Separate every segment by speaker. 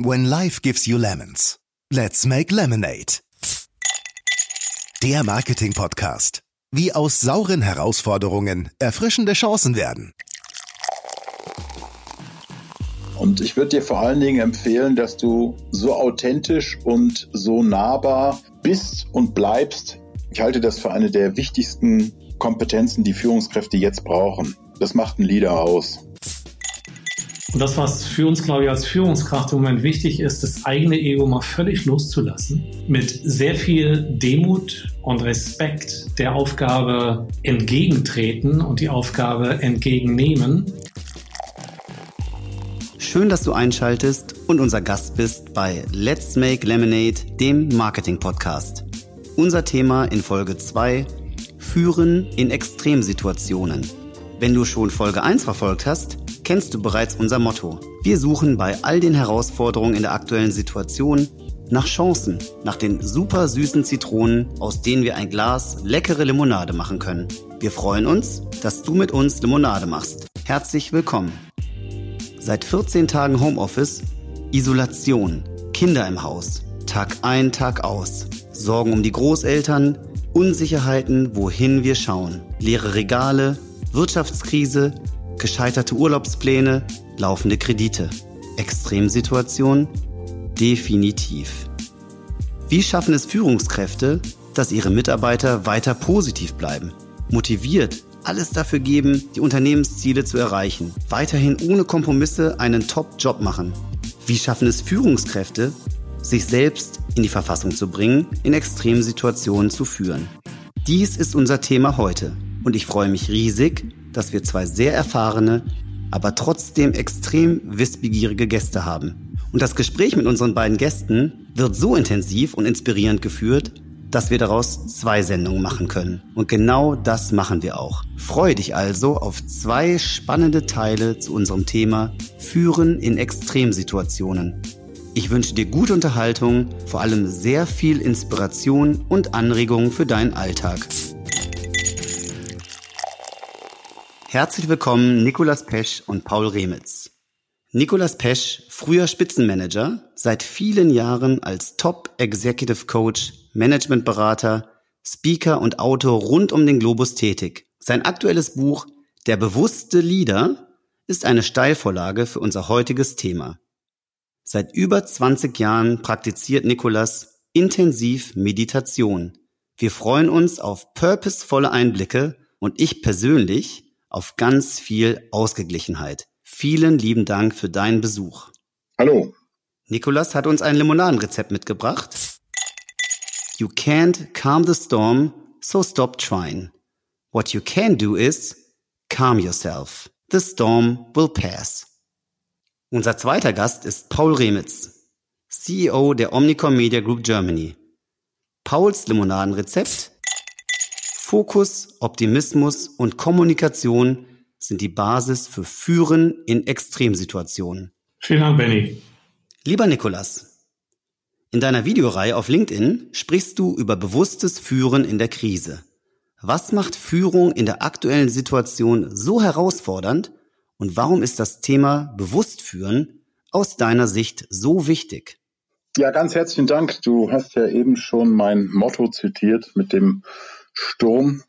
Speaker 1: When life gives you lemons, let's make lemonade. Der Marketing-Podcast. Wie aus sauren Herausforderungen erfrischende Chancen werden.
Speaker 2: Und ich würde dir vor allen Dingen empfehlen, dass du so authentisch und so nahbar bist und bleibst. Ich halte das für eine der wichtigsten Kompetenzen, die Führungskräfte jetzt brauchen. Das macht einen Leader aus.
Speaker 3: Und das, was für uns, glaube ich, als Führungskraft im Moment wichtig ist, das eigene Ego mal völlig loszulassen, mit sehr viel Demut und Respekt der Aufgabe entgegentreten und die Aufgabe entgegennehmen.
Speaker 4: Schön, dass du einschaltest und unser Gast bist bei Let's Make Lemonade, dem Marketing-Podcast. Unser Thema in Folge 2, Führen in Extremsituationen. Wenn du schon Folge 1 verfolgt hast, kennst du bereits unser Motto. Wir suchen bei all den Herausforderungen in der aktuellen Situation nach Chancen, nach den super süßen Zitronen, aus denen wir ein Glas leckere Limonade machen können. Wir freuen uns, dass du mit uns Limonade machst. Herzlich willkommen. Seit 14 Tagen Homeoffice, Isolation, Kinder im Haus, Tag ein, Tag aus, Sorgen um die Großeltern, Unsicherheiten, wohin wir schauen, leere Regale, Wirtschaftskrise, gescheiterte Urlaubspläne, laufende Kredite. Extremsituation? Definitiv. Wie schaffen es Führungskräfte, dass ihre Mitarbeiter weiter positiv bleiben, motiviert, alles dafür geben, die Unternehmensziele zu erreichen, weiterhin ohne Kompromisse einen Top-Job machen? Wie schaffen es Führungskräfte, sich selbst in die Verfassung zu bringen, in Extremsituationen zu führen? Dies ist unser Thema heute und ich freue mich riesig, dass wir zwei sehr erfahrene, aber trotzdem extrem wissbegierige Gäste haben. Und das Gespräch mit unseren beiden Gästen wird so intensiv und inspirierend geführt, dass wir daraus zwei Sendungen machen können. Und genau das machen wir auch. Freue dich also auf zwei spannende Teile zu unserem Thema Führen in Extremsituationen. Ich wünsche dir gute Unterhaltung, vor allem sehr viel Inspiration und Anregungen für deinen Alltag. Herzlich willkommen Nikolas Pesch und Paul Remitz. Nikolas Pesch, früher Spitzenmanager, seit vielen Jahren als Top Executive Coach, Managementberater, Speaker und Autor rund um den Globus tätig. Sein aktuelles Buch Der bewusste Leader ist eine Steilvorlage für unser heutiges Thema. Seit über 20 Jahren praktiziert Nikolas intensiv Meditation. Wir freuen uns auf purposevolle Einblicke und ich persönlich auf ganz viel Ausgeglichenheit. Vielen lieben Dank für deinen Besuch.
Speaker 2: Hallo.
Speaker 4: Nikolas hat uns ein Limonadenrezept mitgebracht. You can't calm the storm, so stop trying. What you can do is calm yourself. The storm will pass. Unser zweiter Gast ist Paul Remitz, CEO der Omnicom Media Group Germany. Pauls Limonadenrezept Fokus, Optimismus und Kommunikation sind die Basis für Führen in Extremsituationen.
Speaker 3: Vielen Dank, Benny.
Speaker 4: Lieber Nikolas, in deiner Videoreihe auf LinkedIn sprichst du über bewusstes Führen in der Krise. Was macht Führung in der aktuellen Situation so herausfordernd und warum ist das Thema Bewusstführen aus deiner Sicht so wichtig?
Speaker 2: Ja, ganz herzlichen Dank. Du hast ja eben schon mein Motto zitiert mit dem Sturm.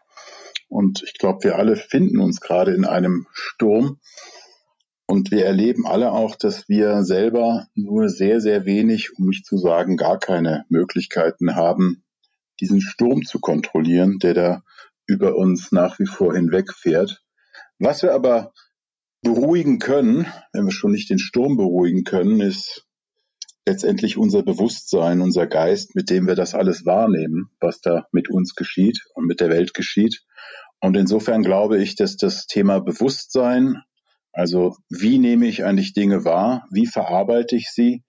Speaker 2: Und ich glaube, wir alle finden uns gerade in einem Sturm. Und wir erleben alle auch, dass wir selber nur sehr, sehr wenig, um nicht zu sagen, gar keine Möglichkeiten haben, diesen Sturm zu kontrollieren, der da über uns nach wie vor hinwegfährt. Was wir aber beruhigen können, wenn wir schon nicht den Sturm beruhigen können, ist letztendlich unser Bewusstsein, unser Geist, mit dem wir das alles wahrnehmen, was da mit uns geschieht und mit der Welt geschieht. Und insofern glaube ich, dass das Thema Bewusstsein, also wie nehme ich eigentlich Dinge wahr, wie verarbeite ich sie,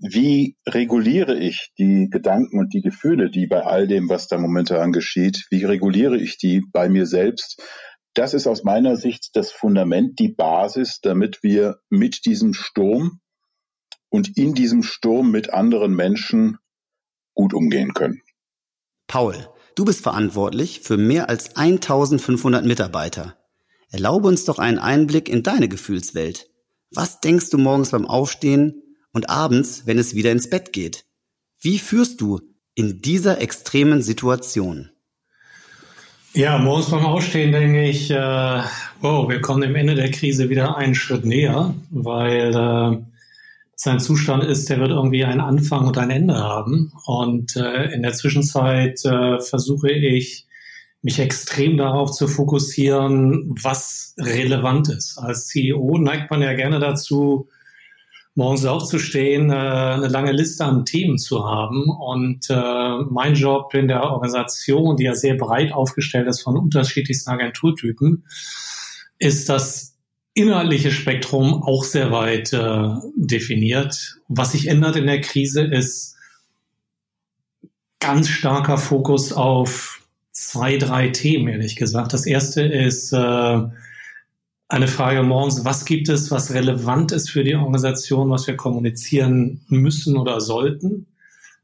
Speaker 2: wie reguliere ich die Gedanken und die Gefühle, die bei all dem, was da momentan geschieht, wie reguliere ich die bei mir selbst? Das ist aus meiner Sicht das Fundament, die Basis, damit wir mit diesem Sturm, und in diesem Sturm mit anderen Menschen gut umgehen können.
Speaker 4: Paul, du bist verantwortlich für mehr als 1500 Mitarbeiter. Erlaube uns doch einen Einblick in deine Gefühlswelt. Was denkst du morgens beim Aufstehen und abends, wenn es wieder ins Bett geht. Wie führst du in dieser extremen Situation?
Speaker 3: Ja, morgens beim Aufstehen denke ich, äh, wow, wir kommen dem Ende der Krise wieder einen Schritt näher, weil äh, sein Zustand ist, der wird irgendwie einen Anfang und ein Ende haben. Und äh, in der Zwischenzeit äh, versuche ich, mich extrem darauf zu fokussieren, was relevant ist. Als CEO neigt man ja gerne dazu, morgens aufzustehen, äh, eine lange Liste an Themen zu haben. Und äh, mein Job in der Organisation, die ja sehr breit aufgestellt ist von unterschiedlichsten Agenturtypen, ist das inhaltliche Spektrum auch sehr weit äh, definiert. Was sich ändert in der Krise ist ganz starker Fokus auf zwei, drei Themen, ehrlich gesagt. Das erste ist äh, eine Frage morgens, was gibt es, was relevant ist für die Organisation, was wir kommunizieren müssen oder sollten?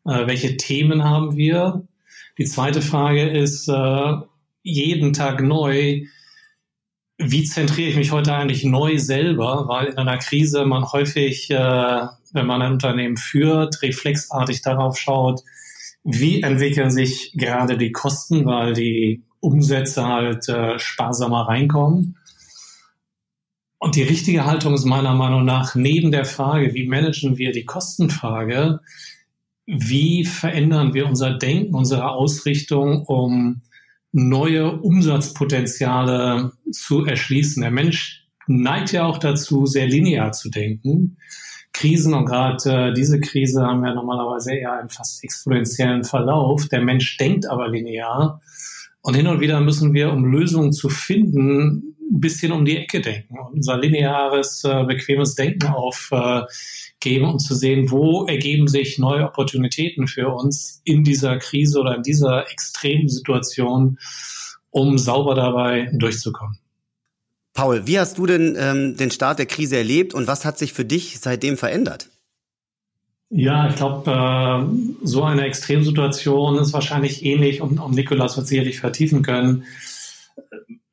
Speaker 3: Äh, welche Themen haben wir? Die zweite Frage ist äh, jeden Tag neu, wie zentriere ich mich heute eigentlich neu selber, weil in einer Krise man häufig, äh, wenn man ein Unternehmen führt, reflexartig darauf schaut, wie entwickeln sich gerade die Kosten, weil die Umsätze halt äh, sparsamer reinkommen. Und die richtige Haltung ist meiner Meinung nach neben der Frage, wie managen wir die Kostenfrage, wie verändern wir unser Denken, unsere Ausrichtung, um neue Umsatzpotenziale zu erschließen. Der Mensch neigt ja auch dazu, sehr linear zu denken. Krisen und gerade äh, diese Krise haben ja normalerweise eher einen fast exponentiellen Verlauf. Der Mensch denkt aber linear. Und hin und wieder müssen wir, um Lösungen zu finden, ein bisschen um die Ecke denken und unser lineares, äh, bequemes Denken aufgeben, um zu sehen, wo ergeben sich neue Opportunitäten für uns in dieser Krise oder in dieser extremen Situation, um sauber dabei durchzukommen.
Speaker 4: Paul, wie hast du denn ähm, den Start der Krise erlebt und was hat sich für dich seitdem verändert?
Speaker 3: Ja, ich glaube, äh, so eine Extremsituation ist wahrscheinlich ähnlich und, und Nikolas wird sicherlich vertiefen können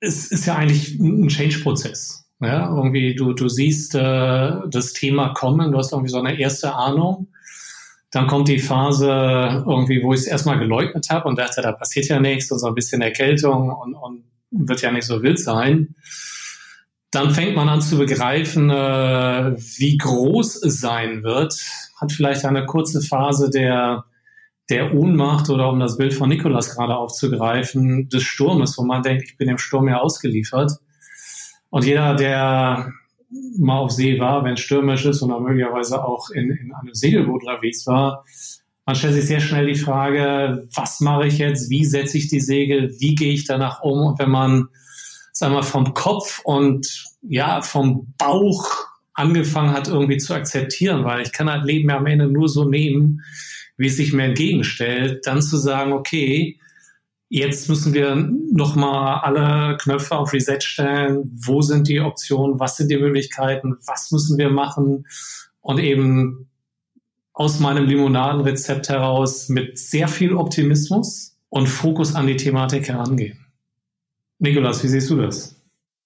Speaker 3: es ist ja eigentlich ein Change-Prozess. Ja, irgendwie du, du siehst äh, das Thema kommen, du hast irgendwie so eine erste Ahnung. Dann kommt die Phase irgendwie, wo ich es erstmal geleugnet habe und dachte, da passiert ja nichts und so ein bisschen Erkältung und, und wird ja nicht so wild sein. Dann fängt man an zu begreifen, äh, wie groß es sein wird. Hat vielleicht eine kurze Phase der der Ohnmacht oder um das Bild von Nikolas gerade aufzugreifen, des Sturmes, wo man denkt, ich bin dem Sturm ja ausgeliefert. Und jeder, der mal auf See war, wenn es stürmisch ist und möglicherweise auch in, in einem Segelboot unterwegs war, man stellt sich sehr schnell die Frage, was mache ich jetzt, wie setze ich die Segel, wie gehe ich danach um? Und wenn man, sagen wir, vom Kopf und ja, vom Bauch angefangen hat, irgendwie zu akzeptieren, weil ich kann halt Leben ja am Ende nur so nehmen, wie es sich mir entgegenstellt, dann zu sagen, okay, jetzt müssen wir nochmal alle Knöpfe auf Reset stellen. Wo sind die Optionen? Was sind die Möglichkeiten? Was müssen wir machen? Und eben aus meinem Limonadenrezept heraus mit sehr viel Optimismus und Fokus an die Thematik herangehen. Nikolas, wie siehst du das?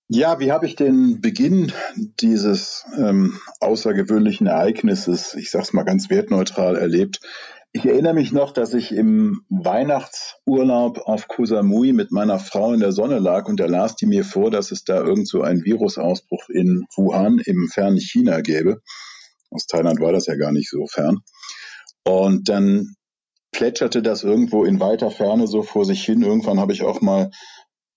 Speaker 2: Ja, wie habe ich den Beginn dieses ähm, außergewöhnlichen Ereignisses, ich sage es mal ganz wertneutral, erlebt? Ich erinnere mich noch, dass ich im Weihnachtsurlaub auf Koh Samui mit meiner Frau in der Sonne lag und da las die mir vor, dass es da irgend so einen Virusausbruch in Wuhan im fernen China gäbe. Aus Thailand war das ja gar nicht so fern. Und dann plätscherte das irgendwo in weiter Ferne so vor sich hin. Irgendwann habe ich auch mal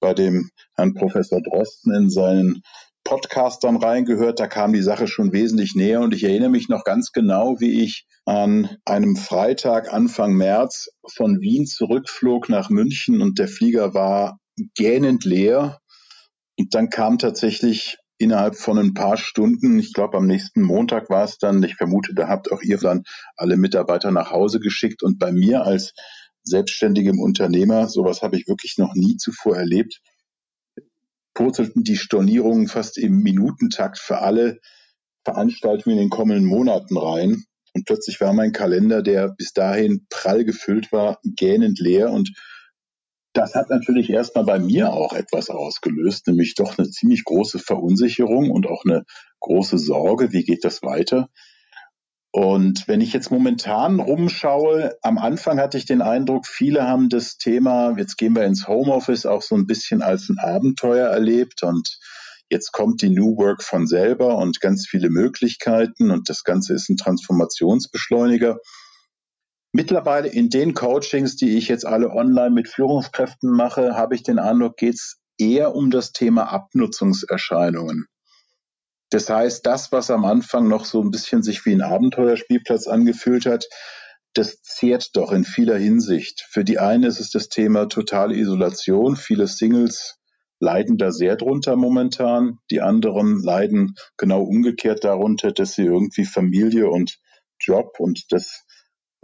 Speaker 2: bei dem Herrn Professor Drosten in seinen Podcast dann reingehört, da kam die Sache schon wesentlich näher und ich erinnere mich noch ganz genau, wie ich an einem Freitag Anfang März von Wien zurückflog nach München und der Flieger war gähnend leer. Und dann kam tatsächlich innerhalb von ein paar Stunden, ich glaube am nächsten Montag war es dann, ich vermute, da habt auch ihr dann alle Mitarbeiter nach Hause geschickt und bei mir als selbstständigem Unternehmer, sowas habe ich wirklich noch nie zuvor erlebt, purzelten die Stornierungen fast im Minutentakt für alle Veranstaltungen in den kommenden Monaten rein. Und plötzlich war mein Kalender, der bis dahin prall gefüllt war, gähnend leer. Und das hat natürlich erstmal bei mir auch etwas ausgelöst, nämlich doch eine ziemlich große Verunsicherung und auch eine große Sorge, wie geht das weiter. Und wenn ich jetzt momentan rumschaue, am Anfang hatte ich den Eindruck, viele haben das Thema, jetzt gehen wir ins Homeoffice, auch so ein bisschen als ein Abenteuer erlebt und jetzt kommt die New Work von selber und ganz viele Möglichkeiten und das Ganze ist ein Transformationsbeschleuniger. Mittlerweile in den Coachings, die ich jetzt alle online mit Führungskräften mache, habe ich den Eindruck, geht es eher um das Thema Abnutzungserscheinungen. Das heißt, das, was am Anfang noch so ein bisschen sich wie ein Abenteuerspielplatz angefühlt hat, das zehrt doch in vieler Hinsicht. Für die einen ist es das Thema totale Isolation. Viele Singles leiden da sehr drunter momentan. Die anderen leiden genau umgekehrt darunter, dass sie irgendwie Familie und Job und das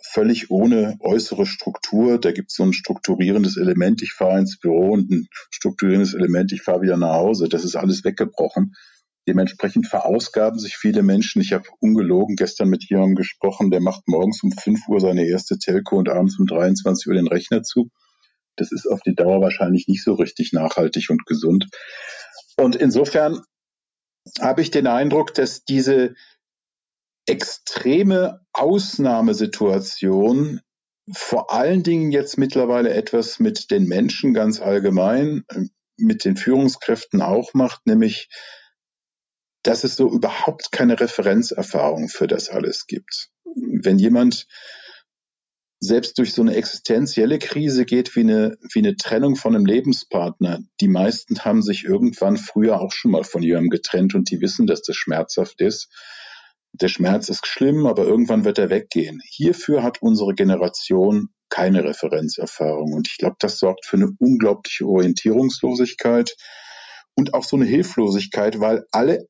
Speaker 2: völlig ohne äußere Struktur. Da gibt es so ein strukturierendes Element, ich fahre ins Büro und ein strukturierendes Element, ich fahre wieder nach Hause. Das ist alles weggebrochen. Dementsprechend verausgaben sich viele Menschen. Ich habe ungelogen gestern mit jemandem gesprochen, der macht morgens um 5 Uhr seine erste Telco und abends um 23 Uhr den Rechner zu. Das ist auf die Dauer wahrscheinlich nicht so richtig nachhaltig und gesund. Und insofern habe ich den Eindruck, dass diese extreme Ausnahmesituation vor allen Dingen jetzt mittlerweile etwas mit den Menschen ganz allgemein, mit den Führungskräften auch macht, nämlich dass es so überhaupt keine Referenzerfahrung für das alles gibt. Wenn jemand selbst durch so eine existenzielle Krise geht wie eine, wie eine Trennung von einem Lebenspartner. Die meisten haben sich irgendwann früher auch schon mal von jemandem getrennt und die wissen, dass das schmerzhaft ist. Der Schmerz ist schlimm, aber irgendwann wird er weggehen. Hierfür hat unsere Generation keine Referenzerfahrung. Und ich glaube, das sorgt für eine unglaubliche Orientierungslosigkeit und auch so eine Hilflosigkeit, weil alle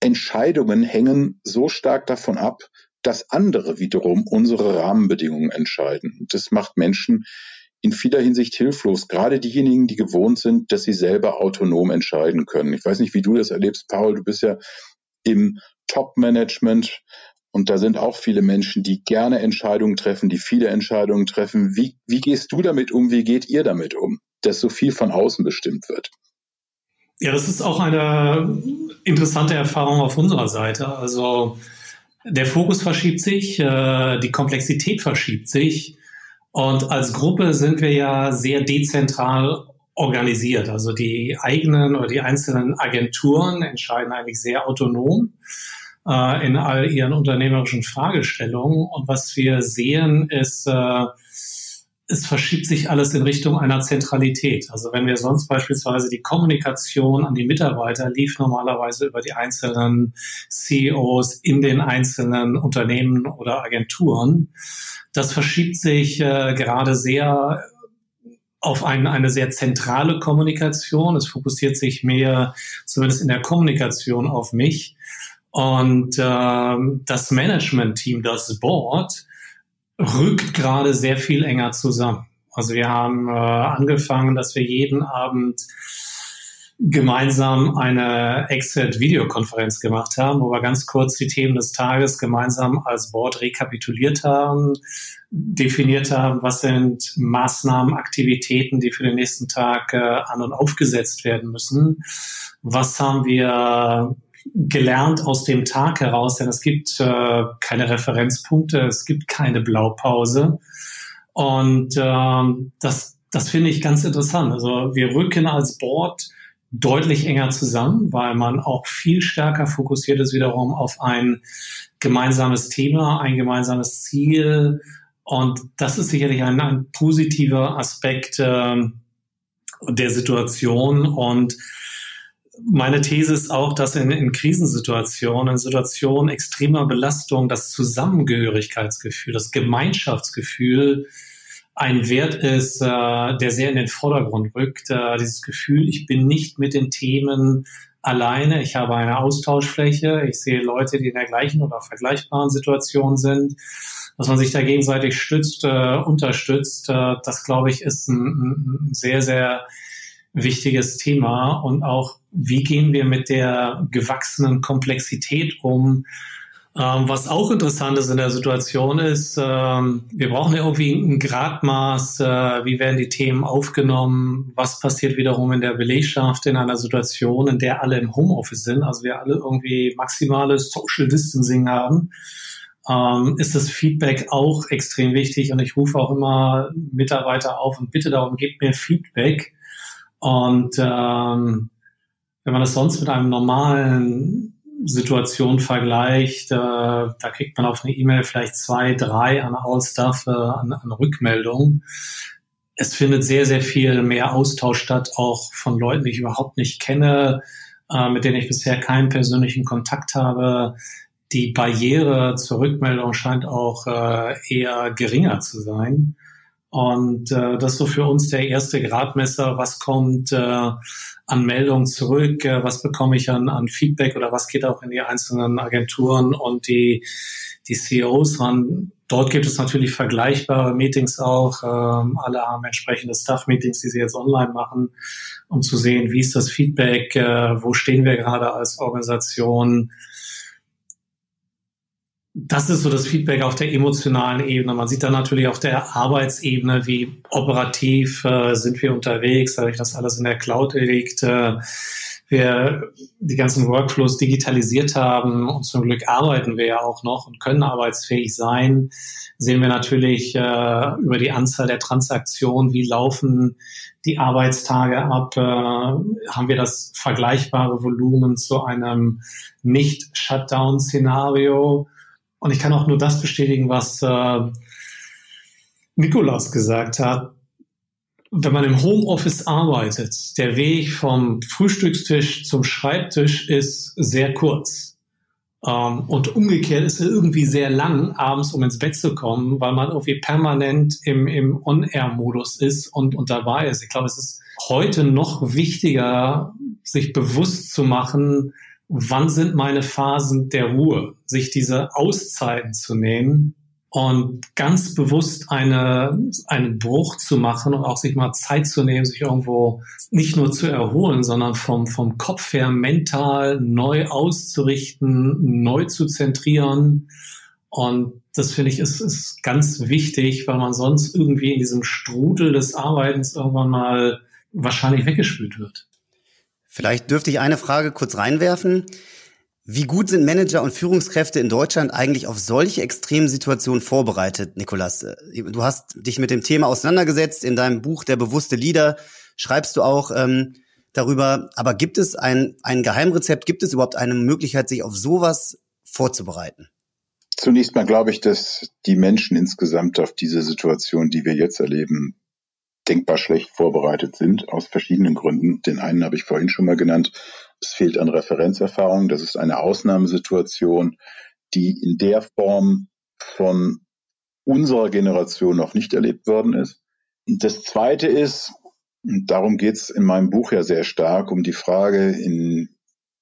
Speaker 2: Entscheidungen hängen so stark davon ab, dass andere wiederum unsere Rahmenbedingungen entscheiden. Das macht Menschen in vieler Hinsicht hilflos, gerade diejenigen, die gewohnt sind, dass sie selber autonom entscheiden können. Ich weiß nicht, wie du das erlebst, Paul, du bist ja im Top-Management und da sind auch viele Menschen, die gerne Entscheidungen treffen, die viele Entscheidungen treffen. Wie, wie gehst du damit um? Wie geht ihr damit um, dass so viel von außen bestimmt wird?
Speaker 3: Ja, das ist auch eine interessante Erfahrung auf unserer Seite. Also der Fokus verschiebt sich, äh, die Komplexität verschiebt sich. Und als Gruppe sind wir ja sehr dezentral organisiert. Also die eigenen oder die einzelnen Agenturen entscheiden eigentlich sehr autonom äh, in all ihren unternehmerischen Fragestellungen. Und was wir sehen, ist, äh, es verschiebt sich alles in Richtung einer Zentralität. Also wenn wir sonst beispielsweise die Kommunikation an die Mitarbeiter lief normalerweise über die einzelnen CEOs in den einzelnen Unternehmen oder Agenturen. Das verschiebt sich äh, gerade sehr auf ein, eine sehr zentrale Kommunikation. Es fokussiert sich mehr, zumindest in der Kommunikation, auf mich. Und äh, das Management-Team, das Board, rückt gerade sehr viel enger zusammen. Also wir haben äh, angefangen, dass wir jeden Abend gemeinsam eine Exit-Videokonferenz gemacht haben, wo wir ganz kurz die Themen des Tages gemeinsam als Board rekapituliert haben, definiert haben, was sind Maßnahmen, Aktivitäten, die für den nächsten Tag äh, an und aufgesetzt werden müssen. Was haben wir gelernt aus dem Tag heraus, denn es gibt äh, keine Referenzpunkte, es gibt keine Blaupause. Und ähm, das, das finde ich ganz interessant. Also wir rücken als Board deutlich enger zusammen, weil man auch viel stärker fokussiert ist wiederum auf ein gemeinsames Thema, ein gemeinsames Ziel. Und das ist sicherlich ein, ein positiver Aspekt äh, der Situation. Und meine These ist auch, dass in, in Krisensituationen, in Situationen extremer Belastung, das Zusammengehörigkeitsgefühl, das Gemeinschaftsgefühl ein Wert ist, äh, der sehr in den Vordergrund rückt. Äh, dieses Gefühl, ich bin nicht mit den Themen alleine, ich habe eine Austauschfläche, ich sehe Leute, die in der gleichen oder vergleichbaren Situation sind, dass man sich da gegenseitig stützt, äh, unterstützt. Äh, das, glaube ich, ist ein, ein sehr, sehr wichtiges Thema und auch, wie gehen wir mit der gewachsenen Komplexität um? Ähm, was auch interessant ist in der Situation ist, ähm, wir brauchen ja irgendwie ein Gradmaß, äh, wie werden die Themen aufgenommen, was passiert wiederum in der Belegschaft in einer Situation, in der alle im Homeoffice sind, also wir alle irgendwie maximales Social Distancing haben. ähm, ist das Feedback auch extrem wichtig und ich rufe auch immer Mitarbeiter auf und bitte darum, gebt mir Feedback. Und ähm, wenn man das sonst mit einem normalen Situation vergleicht, äh, da kriegt man auf eine E-Mail vielleicht zwei, drei an All-Stuff, äh, an, an Rückmeldungen. Es findet sehr, sehr viel mehr Austausch statt, auch von Leuten, die ich überhaupt nicht kenne, äh, mit denen ich bisher keinen persönlichen Kontakt habe. Die Barriere zur Rückmeldung scheint auch äh, eher geringer zu sein. Und äh, das ist so für uns der erste Gradmesser, was kommt äh, an Meldungen zurück, äh, was bekomme ich an, an Feedback oder was geht auch in die einzelnen Agenturen und die, die CEOs ran. Dort gibt es natürlich vergleichbare Meetings auch. Ähm, alle haben entsprechende Staff-Meetings, die sie jetzt online machen, um zu sehen, wie ist das Feedback, äh, wo stehen wir gerade als Organisation, das ist so das Feedback auf der emotionalen Ebene. Man sieht dann natürlich auf der Arbeitsebene, wie operativ äh, sind wir unterwegs, dadurch, dass alles in der Cloud liegt. Äh, wir die ganzen Workflows digitalisiert haben und zum Glück arbeiten wir ja auch noch und können arbeitsfähig sein, sehen wir natürlich äh, über die Anzahl der Transaktionen, wie laufen die Arbeitstage ab, äh, haben wir das vergleichbare Volumen zu einem Nicht-Shutdown-Szenario und ich kann auch nur das bestätigen, was äh, Nikolaus gesagt hat. Wenn man im Homeoffice arbeitet, der Weg vom Frühstückstisch zum Schreibtisch ist sehr kurz. Ähm, und umgekehrt ist er irgendwie sehr lang, abends um ins Bett zu kommen, weil man irgendwie permanent im, im On-Air-Modus ist und, und dabei ist. Ich glaube, es ist heute noch wichtiger, sich bewusst zu machen, wann sind meine Phasen der Ruhe, sich diese Auszeiten zu nehmen und ganz bewusst eine, einen Bruch zu machen und auch sich mal Zeit zu nehmen, sich irgendwo nicht nur zu erholen, sondern vom, vom Kopf her mental neu auszurichten, neu zu zentrieren. Und das finde ich ist, ist ganz wichtig, weil man sonst irgendwie in diesem Strudel des Arbeitens irgendwann mal wahrscheinlich weggespült wird.
Speaker 4: Vielleicht dürfte ich eine Frage kurz reinwerfen. Wie gut sind Manager und Führungskräfte in Deutschland eigentlich auf solche extremen Situationen vorbereitet, Nikolas? Du hast dich mit dem Thema auseinandergesetzt. In deinem Buch Der bewusste Leader schreibst du auch ähm, darüber. Aber gibt es ein, ein Geheimrezept? Gibt es überhaupt eine Möglichkeit, sich auf sowas vorzubereiten?
Speaker 2: Zunächst mal glaube ich, dass die Menschen insgesamt auf diese Situation, die wir jetzt erleben, denkbar schlecht vorbereitet sind, aus verschiedenen Gründen. Den einen habe ich vorhin schon mal genannt. Es fehlt an Referenzerfahrung. Das ist eine Ausnahmesituation, die in der Form von unserer Generation noch nicht erlebt worden ist. Und das Zweite ist, und darum geht es in meinem Buch ja sehr stark, um die Frage, in,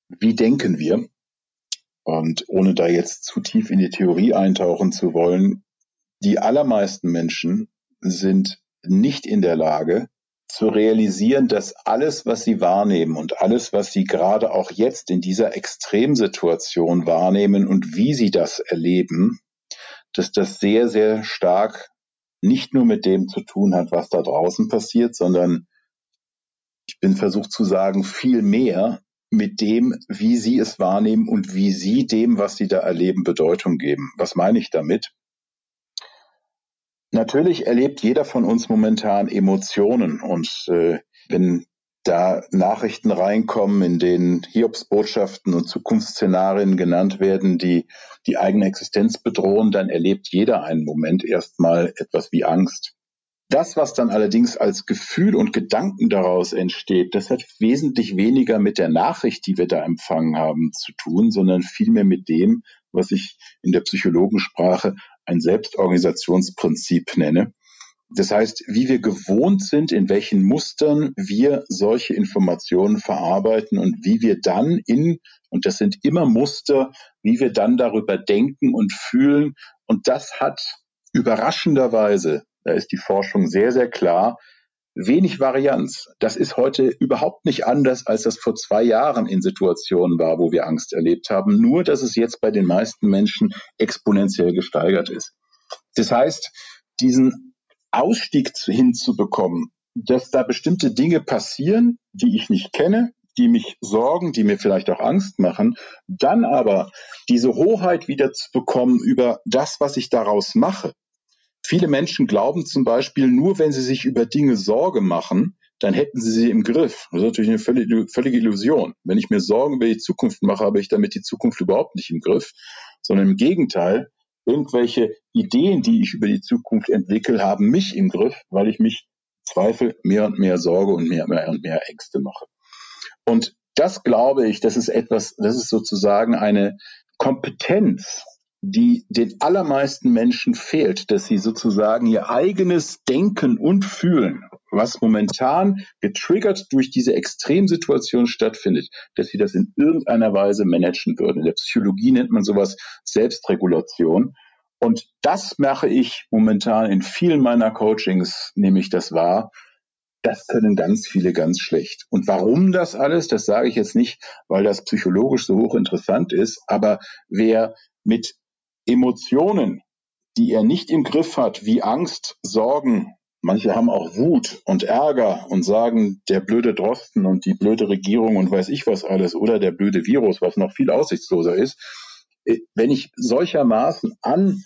Speaker 2: wie denken wir? Und ohne da jetzt zu tief in die Theorie eintauchen zu wollen, die allermeisten Menschen sind nicht in der Lage, zu realisieren, dass alles, was sie wahrnehmen und alles, was sie gerade auch jetzt in dieser Extremsituation wahrnehmen und wie sie das erleben, dass das sehr, sehr stark nicht nur mit dem zu tun hat, was da draußen passiert, sondern ich bin versucht zu sagen, viel mehr mit dem, wie sie es wahrnehmen und wie sie dem, was sie da erleben, Bedeutung geben. Was meine ich damit? Natürlich erlebt jeder von uns momentan Emotionen und äh, wenn da Nachrichten reinkommen, in denen Hiobsbotschaften und Zukunftsszenarien genannt werden, die die eigene Existenz bedrohen, dann erlebt jeder einen Moment erstmal etwas wie Angst. Das, was dann allerdings als Gefühl und Gedanken daraus entsteht, das hat wesentlich weniger mit der Nachricht, die wir da empfangen haben, zu tun, sondern vielmehr mit dem, was ich in der Psychologensprache ein Selbstorganisationsprinzip nenne. Das heißt, wie wir gewohnt sind, in welchen Mustern wir solche Informationen verarbeiten und wie wir dann in, und das sind immer Muster, wie wir dann darüber denken und fühlen. Und das hat überraschenderweise, da ist die Forschung sehr, sehr klar, wenig Varianz. Das ist heute überhaupt nicht anders, als das vor zwei Jahren in Situationen war, wo wir Angst erlebt haben. Nur, dass es jetzt bei den meisten Menschen exponentiell gesteigert ist. Das heißt, diesen Ausstieg hinzubekommen, dass da bestimmte Dinge passieren, die ich nicht kenne, die mich sorgen, die mir vielleicht auch Angst machen, dann aber diese Hoheit wieder zu bekommen über das, was ich daraus mache. Viele Menschen glauben zum Beispiel, nur wenn sie sich über Dinge Sorge machen, dann hätten sie sie im Griff. Das ist natürlich eine völlige, Illusion. Wenn ich mir Sorgen über die Zukunft mache, habe ich damit die Zukunft überhaupt nicht im Griff, sondern im Gegenteil, irgendwelche Ideen, die ich über die Zukunft entwickle, haben mich im Griff, weil ich mich Zweifel mehr und mehr Sorge und mehr, mehr und mehr Ängste mache. Und das glaube ich, das ist etwas, das ist sozusagen eine Kompetenz, die den allermeisten Menschen fehlt, dass sie sozusagen ihr eigenes Denken und Fühlen, was momentan getriggert durch diese Extremsituation stattfindet, dass sie das in irgendeiner Weise managen würden. In der Psychologie nennt man sowas Selbstregulation. Und das mache ich momentan in vielen meiner Coachings, nehme ich das wahr. Das können ganz viele ganz schlecht. Und warum das alles, das sage ich jetzt nicht, weil das psychologisch so hochinteressant ist, aber wer mit Emotionen, die er nicht im Griff hat, wie Angst, Sorgen, manche haben auch Wut und Ärger und sagen, der blöde Drosten und die blöde Regierung und weiß ich was alles oder der blöde Virus, was noch viel aussichtsloser ist. Äh, wenn ich solchermaßen an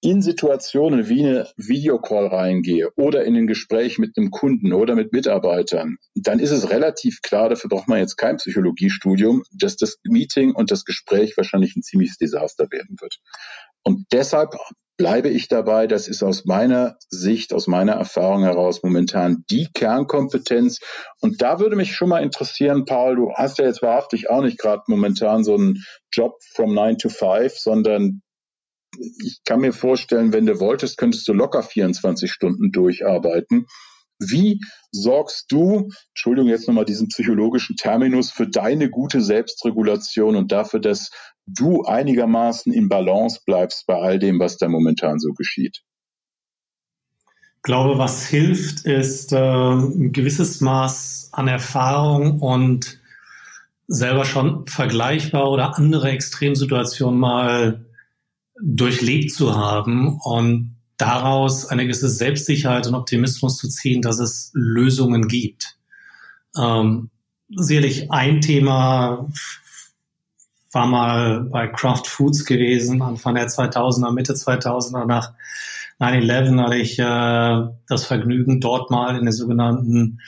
Speaker 2: in Situationen wie eine Videocall reingehe oder in ein Gespräch mit einem Kunden oder mit Mitarbeitern, dann ist es relativ klar, dafür braucht man jetzt kein Psychologiestudium, dass das Meeting und das Gespräch wahrscheinlich ein ziemliches Desaster werden wird. Und deshalb bleibe ich dabei, das ist aus meiner Sicht, aus meiner Erfahrung heraus momentan die Kernkompetenz. Und da würde mich schon mal interessieren, Paul, du hast ja jetzt wahrhaftig auch nicht gerade momentan so einen Job from nine to five, sondern ich kann mir vorstellen, wenn du wolltest, könntest du locker 24 Stunden durcharbeiten. Wie sorgst du, Entschuldigung, jetzt nochmal diesen psychologischen Terminus, für deine gute Selbstregulation und dafür, dass du einigermaßen in Balance bleibst bei all dem, was da momentan so geschieht?
Speaker 3: Ich glaube, was hilft, ist äh, ein gewisses Maß an Erfahrung und selber schon vergleichbar oder andere Extremsituationen mal durchlebt zu haben und daraus eine gewisse Selbstsicherheit und Optimismus zu ziehen, dass es Lösungen gibt. Ähm, sicherlich ein Thema war mal bei Kraft Foods gewesen, Anfang der 2000er, Mitte 2000er nach 9-11 hatte ich äh, das Vergnügen, dort mal in den sogenannten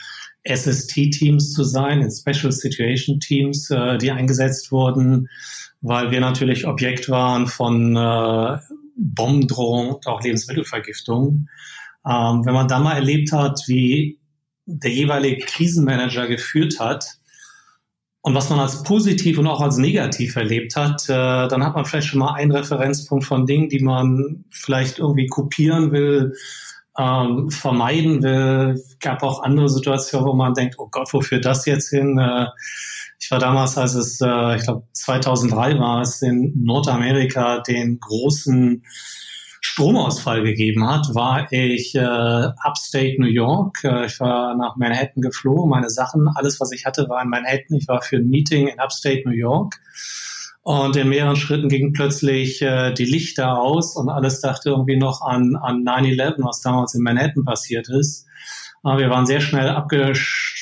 Speaker 3: SST-Teams zu sein, in Special Situation Teams, äh, die eingesetzt wurden, weil wir natürlich Objekt waren von äh, Bombendrohung und auch Lebensmittelvergiftung. Ähm, wenn man da mal erlebt hat, wie der jeweilige Krisenmanager geführt hat und was man als positiv und auch als negativ erlebt hat, äh, dann hat man vielleicht schon mal einen Referenzpunkt von Dingen, die man vielleicht irgendwie kopieren will, ähm, vermeiden will. Gab auch andere Situationen, wo man denkt, oh Gott, wofür das jetzt hin? Äh, ich war damals, als es, äh, ich glaube 2003 war es, in Nordamerika den großen Stromausfall gegeben hat, war ich äh, upstate New York. Äh, ich war nach Manhattan geflogen. Meine Sachen, alles, was ich hatte, war in Manhattan. Ich war für ein Meeting in upstate New York. Und in mehreren Schritten gingen plötzlich äh, die Lichter aus und alles dachte irgendwie noch an, an 9-11, was damals in Manhattan passiert ist. Aber wir waren sehr schnell abgesch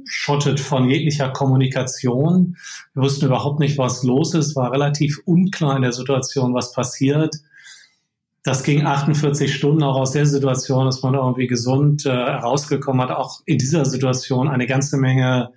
Speaker 3: abgeschottet von jeglicher Kommunikation. Wir wussten überhaupt nicht, was los ist, war relativ unklar in der Situation, was passiert. Das ging 48 Stunden auch aus der Situation, dass man irgendwie gesund äh, herausgekommen hat, auch in dieser Situation eine ganze Menge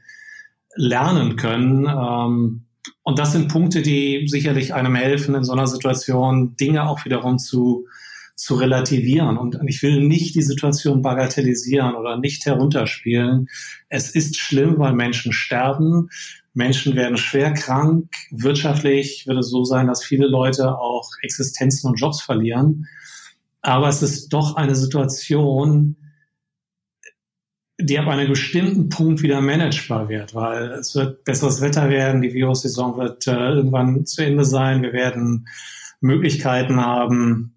Speaker 3: lernen können. Ähm, und das sind Punkte, die sicherlich einem helfen, in so einer Situation Dinge auch wiederum zu zu relativieren. Und ich will nicht die Situation bagatellisieren oder nicht herunterspielen. Es ist schlimm, weil Menschen sterben. Menschen werden schwer krank. Wirtschaftlich wird es so sein, dass viele Leute auch Existenzen und Jobs verlieren. Aber es ist doch eine Situation, die ab einem bestimmten Punkt wieder managebar wird, weil es wird besseres Wetter werden, die Virussaison wird äh, irgendwann zu Ende sein, wir werden Möglichkeiten haben,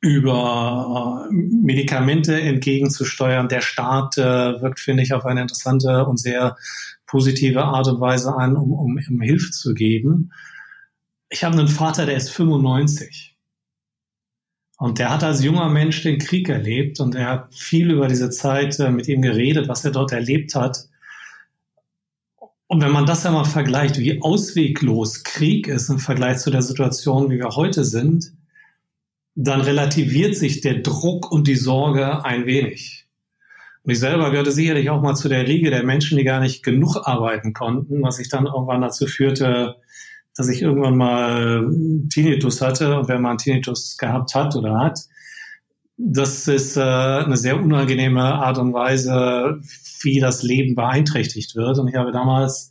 Speaker 3: über äh, Medikamente entgegenzusteuern. Der Staat äh, wirkt, finde ich, auf eine interessante und sehr positive Art und Weise an, um, um, um Hilfe zu geben. Ich habe einen Vater, der ist 95. Und der hat als junger Mensch den Krieg erlebt und er hat viel über diese Zeit äh, mit ihm geredet, was er dort erlebt hat. Und wenn man das einmal vergleicht, wie ausweglos Krieg ist im Vergleich zu der Situation, wie wir heute sind, dann relativiert sich der Druck und die Sorge ein wenig. Und ich selber gehörte sicherlich auch mal zu der Riege der Menschen, die gar nicht genug arbeiten konnten, was sich dann irgendwann dazu führte, dass ich irgendwann mal Tinnitus hatte. Und wenn man Tinnitus gehabt hat oder hat, das ist äh, eine sehr unangenehme Art und Weise, wie das Leben beeinträchtigt wird. Und ich habe damals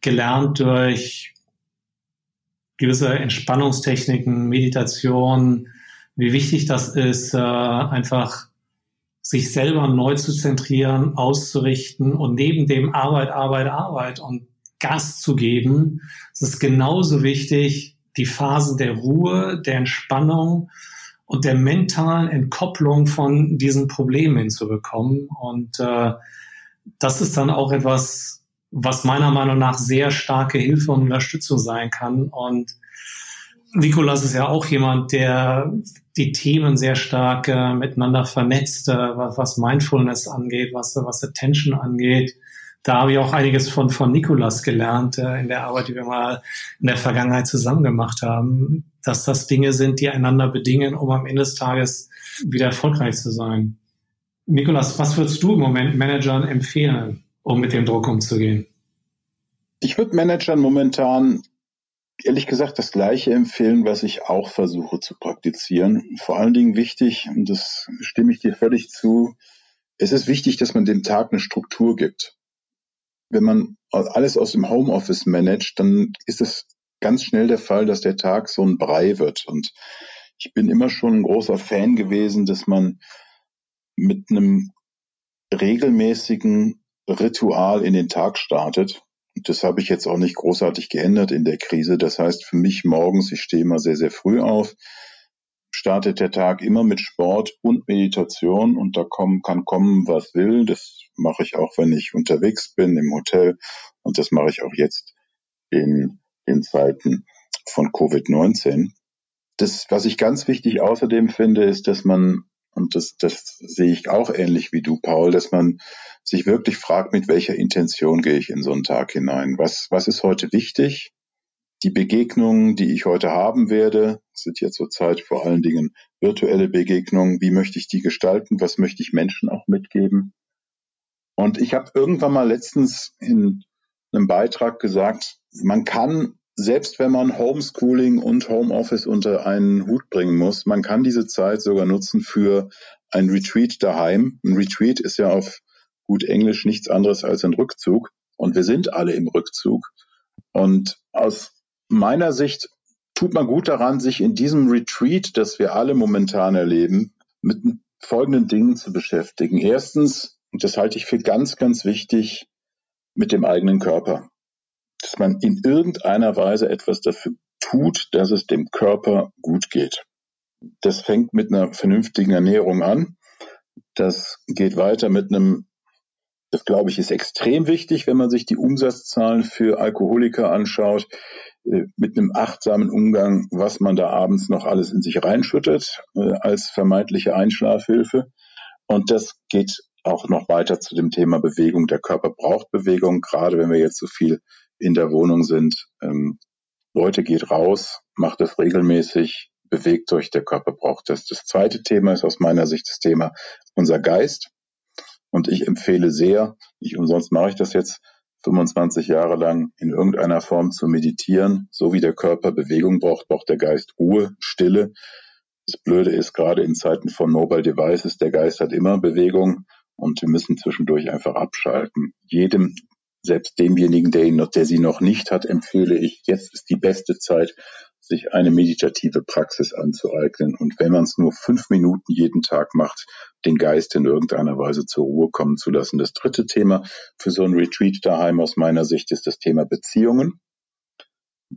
Speaker 3: gelernt durch gewisse Entspannungstechniken, Meditation, wie wichtig das ist, äh, einfach sich selber neu zu zentrieren, auszurichten und neben dem Arbeit, Arbeit, Arbeit und Gas zu geben. Es ist genauso wichtig, die Phasen der Ruhe, der Entspannung und der mentalen Entkopplung von diesen Problemen hinzubekommen. Und äh, das ist dann auch etwas, was meiner Meinung nach sehr starke Hilfe und Unterstützung sein kann. Und Nikolas ist ja auch jemand, der die Themen sehr stark äh, miteinander vernetzt, äh, was, was Mindfulness angeht, was, was Attention angeht. Da habe ich auch einiges von, von Nikolas gelernt äh, in der Arbeit, die wir mal in der Vergangenheit zusammen gemacht haben, dass das Dinge sind, die einander bedingen, um am Ende des Tages wieder erfolgreich zu sein. Nikolas, was würdest du im Moment Managern empfehlen, um mit dem Druck umzugehen?
Speaker 2: Ich würde Managern momentan ehrlich gesagt das Gleiche empfehlen, was ich auch versuche zu praktizieren. Vor allen Dingen wichtig, und das stimme ich dir völlig zu, es ist wichtig, dass man dem Tag eine Struktur gibt. Wenn man alles aus dem Homeoffice managt, dann ist es ganz schnell der Fall, dass der Tag so ein Brei wird. Und ich bin immer schon ein großer Fan gewesen, dass man mit einem regelmäßigen Ritual in den Tag startet das habe ich jetzt auch nicht großartig geändert in der Krise. Das heißt für mich morgens, ich stehe immer sehr, sehr früh auf, startet der Tag immer mit Sport und Meditation und da kommen, kann kommen, was will. Das mache ich auch, wenn ich unterwegs bin im Hotel und das mache ich auch jetzt in, in Zeiten von Covid-19. Das, was ich ganz wichtig außerdem finde, ist, dass man und das, das sehe ich auch ähnlich wie du, Paul, dass man sich wirklich fragt, mit welcher Intention gehe ich in so einen Tag hinein? Was, was ist heute wichtig? Die Begegnungen, die ich heute haben werde, sind ja zurzeit vor allen Dingen virtuelle Begegnungen. Wie möchte ich die gestalten? Was möchte ich Menschen auch mitgeben? Und ich habe irgendwann mal letztens in einem Beitrag gesagt, man kann selbst wenn man Homeschooling und Homeoffice unter einen Hut bringen muss, man kann diese Zeit sogar nutzen für ein Retreat daheim. Ein Retreat ist ja auf gut Englisch nichts anderes als ein Rückzug. Und wir sind alle im Rückzug. Und aus meiner Sicht tut man gut daran, sich in diesem Retreat, das wir alle momentan erleben, mit folgenden Dingen zu beschäftigen. Erstens, und das halte ich für ganz, ganz wichtig, mit dem eigenen Körper dass man in irgendeiner Weise etwas dafür tut, dass es dem Körper gut geht. Das fängt mit einer vernünftigen Ernährung an. Das geht weiter mit einem, das glaube ich, ist extrem wichtig, wenn man sich die Umsatzzahlen für Alkoholiker anschaut, äh, mit einem achtsamen Umgang, was man da abends noch alles in sich reinschüttet, äh, als vermeintliche Einschlafhilfe. Und das geht auch noch weiter zu dem Thema Bewegung. Der Körper braucht Bewegung, gerade wenn wir jetzt so viel in der Wohnung sind. Ähm, Leute, geht raus, macht es regelmäßig, bewegt euch, der Körper braucht das. Das zweite Thema ist aus meiner Sicht das Thema unser Geist. Und ich empfehle sehr, nicht umsonst mache ich das jetzt 25 Jahre lang in irgendeiner Form zu meditieren. So wie der Körper Bewegung braucht, braucht der Geist Ruhe, Stille. Das Blöde ist, gerade in Zeiten von Mobile Devices, der Geist hat immer Bewegung und wir müssen zwischendurch einfach abschalten. Jedem selbst demjenigen, der, ihn noch, der sie noch nicht hat, empfehle ich, jetzt ist die beste Zeit, sich eine meditative Praxis anzueignen. Und wenn man es nur fünf Minuten jeden Tag macht, den Geist in irgendeiner Weise zur Ruhe kommen zu lassen. Das dritte Thema für so ein Retreat daheim aus meiner Sicht ist das Thema Beziehungen.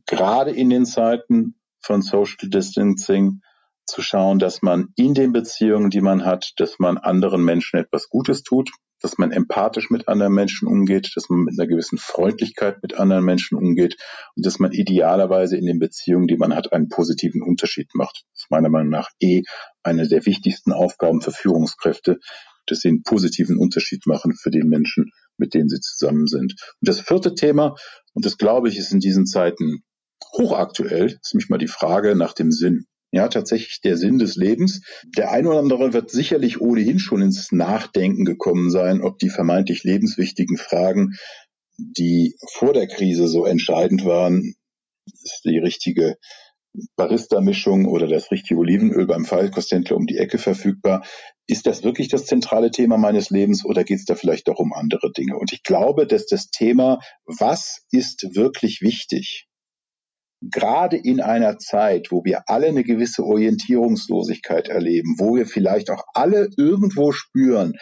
Speaker 2: Gerade in den Zeiten von Social Distancing zu schauen, dass man in den Beziehungen, die man hat, dass man anderen Menschen etwas Gutes tut, dass man empathisch mit anderen Menschen umgeht, dass man mit einer gewissen Freundlichkeit mit anderen Menschen umgeht und dass man idealerweise in den Beziehungen, die man hat, einen positiven Unterschied macht. Das ist meiner Meinung nach eh eine der wichtigsten Aufgaben für Führungskräfte, dass sie einen positiven Unterschied machen für den Menschen, mit denen sie zusammen sind. Und das vierte Thema, und das glaube ich, ist in diesen Zeiten hochaktuell, ist nämlich mal die Frage nach dem Sinn. Ja, tatsächlich der Sinn des Lebens. Der ein oder andere wird sicherlich ohnehin schon ins Nachdenken gekommen sein, ob die vermeintlich lebenswichtigen Fragen, die vor der Krise so entscheidend waren, ist die richtige Barista-Mischung oder das richtige Olivenöl beim Fallkosthändler um die Ecke verfügbar. Ist das wirklich das zentrale Thema meines Lebens oder geht es da vielleicht doch um andere Dinge? Und ich glaube, dass das Thema, was ist wirklich wichtig, gerade in einer Zeit, wo wir alle eine gewisse Orientierungslosigkeit erleben, wo wir vielleicht auch alle irgendwo spüren,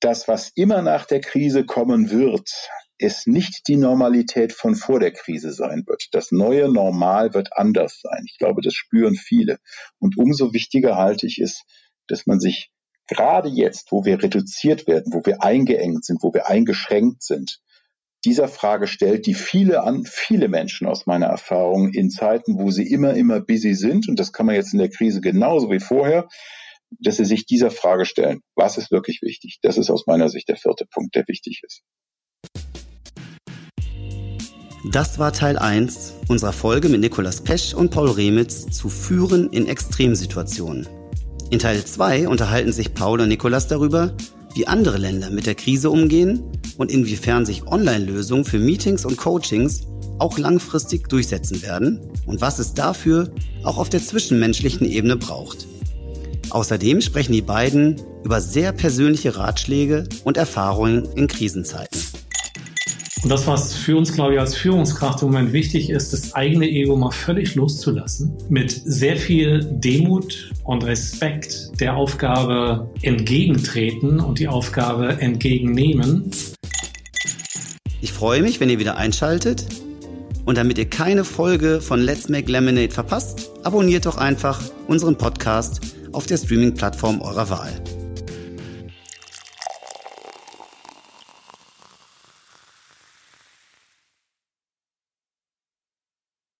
Speaker 2: dass was immer nach der Krise kommen wird, es nicht die Normalität von vor der Krise sein wird. Das neue Normal wird anders sein. Ich glaube, das spüren viele. Und umso wichtiger halte ich es, dass man sich gerade jetzt, wo wir reduziert werden, wo wir eingeengt sind, wo wir eingeschränkt sind, dieser Frage stellt, die viele an, viele Menschen aus meiner Erfahrung in Zeiten, wo sie immer, immer busy sind, und das kann man jetzt in der Krise genauso wie vorher, dass sie sich dieser Frage stellen, was ist wirklich wichtig? Das ist aus meiner Sicht der vierte Punkt, der wichtig ist.
Speaker 4: Das war Teil 1 unserer Folge mit Nikolas Pesch und Paul Remitz zu Führen in Extremsituationen. In Teil 2 unterhalten sich Paul und Nikolas darüber, wie andere Länder mit der Krise umgehen und inwiefern sich Online-Lösungen für Meetings und Coachings auch langfristig durchsetzen werden und was es dafür auch auf der zwischenmenschlichen Ebene braucht. Außerdem sprechen die beiden über sehr persönliche Ratschläge und Erfahrungen in Krisenzeiten.
Speaker 3: Und das, was für uns, glaube ich, als Führungskraft im Moment wichtig ist, das eigene Ego mal völlig loszulassen, mit sehr viel Demut und Respekt der Aufgabe entgegentreten und die Aufgabe entgegennehmen.
Speaker 4: Ich freue mich, wenn ihr wieder einschaltet. Und damit ihr keine Folge von Let's Make Lemonade verpasst, abonniert doch einfach unseren Podcast auf der Streaming-Plattform eurer Wahl.